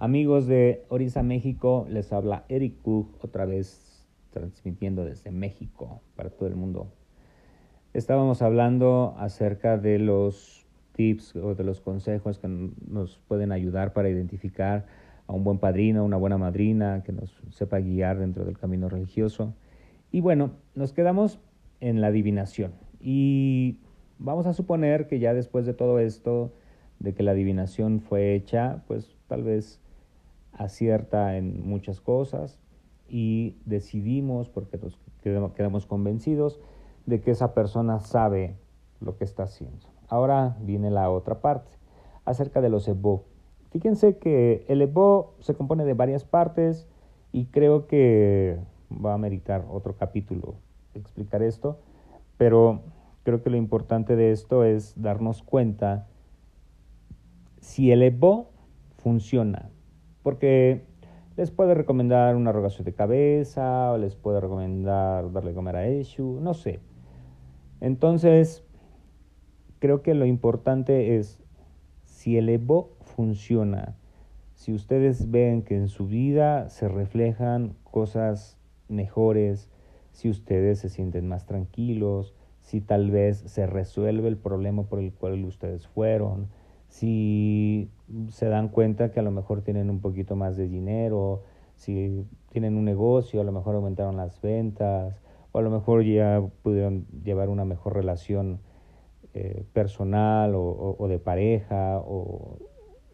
Amigos de Orisa México, les habla Eric Cook, otra vez transmitiendo desde México para todo el mundo. Estábamos hablando acerca de los tips o de los consejos que nos pueden ayudar para identificar a un buen padrino, una buena madrina, que nos sepa guiar dentro del camino religioso. Y bueno, nos quedamos en la adivinación. Y vamos a suponer que ya después de todo esto, de que la adivinación fue hecha, pues tal vez acierta en muchas cosas y decidimos, porque nos quedamos convencidos, de que esa persona sabe lo que está haciendo. Ahora viene la otra parte, acerca de los EBO. Fíjense que el EBO se compone de varias partes y creo que va a meritar otro capítulo explicar esto, pero creo que lo importante de esto es darnos cuenta si el EBO funciona porque les puede recomendar una rogación de cabeza, o les puede recomendar darle comer a Eshu, no sé. Entonces, creo que lo importante es si el Evo funciona, si ustedes ven que en su vida se reflejan cosas mejores, si ustedes se sienten más tranquilos, si tal vez se resuelve el problema por el cual ustedes fueron, si se dan cuenta que a lo mejor tienen un poquito más de dinero, si tienen un negocio, a lo mejor aumentaron las ventas, o a lo mejor ya pudieron llevar una mejor relación eh, personal o, de pareja, o,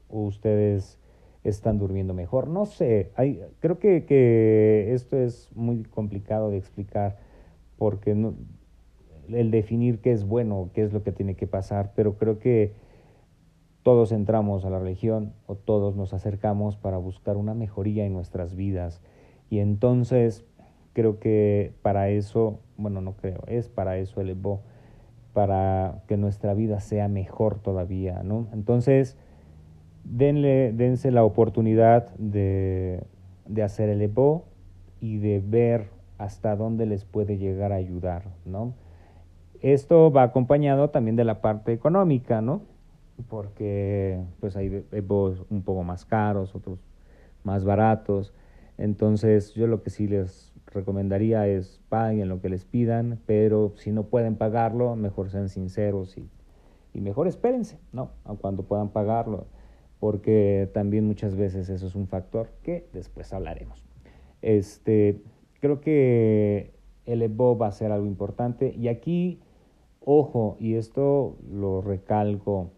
ustedes están durmiendo mejor. No sé, hay, creo que, que esto es muy complicado de explicar porque no, el definir qué es bueno, qué es lo que tiene que pasar, pero creo que todos entramos a la religión o todos nos acercamos para buscar una mejoría en nuestras vidas. Y entonces creo que para eso, bueno, no creo, es para eso el Evo, para que nuestra vida sea mejor todavía, ¿no? Entonces, denle, dense la oportunidad de, de hacer el Evo y de ver hasta dónde les puede llegar a ayudar, ¿no? Esto va acompañado también de la parte económica, ¿no? Porque pues hay EVOs un poco más caros, otros más baratos. Entonces yo lo que sí les recomendaría es paguen lo que les pidan, pero si no pueden pagarlo, mejor sean sinceros y, y mejor espérense, ¿no? A cuando puedan pagarlo, porque también muchas veces eso es un factor que después hablaremos. Este, creo que el EVO va a ser algo importante y aquí, ojo, y esto lo recalco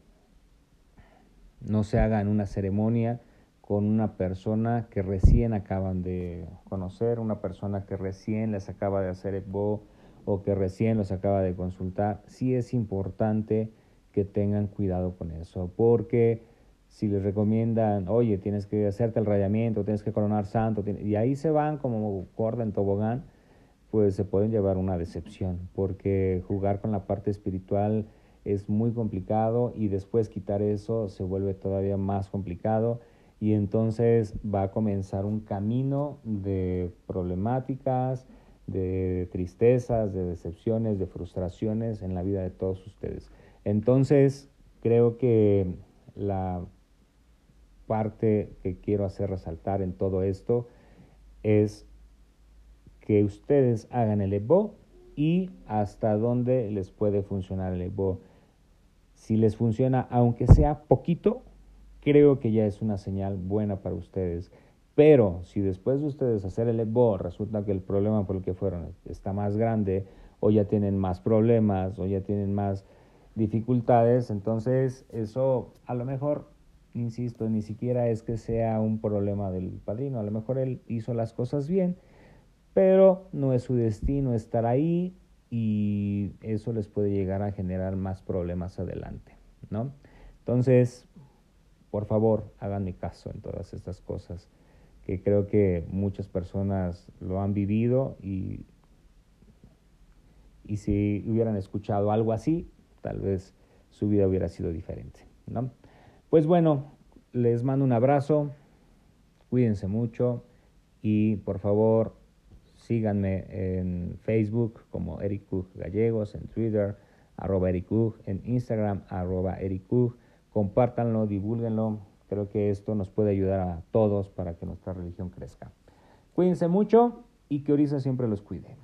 no se haga en una ceremonia con una persona que recién acaban de conocer, una persona que recién les acaba de hacer EBO o que recién los acaba de consultar. Sí es importante que tengan cuidado con eso, porque si les recomiendan, oye, tienes que hacerte el rayamiento, tienes que coronar santo, y ahí se van como corda en tobogán, pues se pueden llevar una decepción, porque jugar con la parte espiritual es muy complicado y después quitar eso se vuelve todavía más complicado y entonces va a comenzar un camino de problemáticas, de tristezas, de decepciones, de frustraciones en la vida de todos ustedes. Entonces, creo que la parte que quiero hacer resaltar en todo esto es que ustedes hagan el EBO y hasta dónde les puede funcionar el EBO. Si les funciona, aunque sea poquito, creo que ya es una señal buena para ustedes. Pero si después de ustedes hacer el EBO resulta que el problema por el que fueron está más grande, o ya tienen más problemas, o ya tienen más dificultades, entonces eso a lo mejor, insisto, ni siquiera es que sea un problema del padrino, a lo mejor él hizo las cosas bien, pero no es su destino estar ahí y eso les puede llegar a generar más problemas adelante, ¿no? Entonces, por favor, háganme caso en todas estas cosas, que creo que muchas personas lo han vivido y, y si hubieran escuchado algo así, tal vez su vida hubiera sido diferente, ¿no? Pues bueno, les mando un abrazo, cuídense mucho y por favor Síganme en Facebook como Eric Gallegos, en Twitter, arroba Eric en Instagram, arroba Eric Cook. Compártanlo, divulguenlo, Creo que esto nos puede ayudar a todos para que nuestra religión crezca. Cuídense mucho y que Orisa siempre los cuide.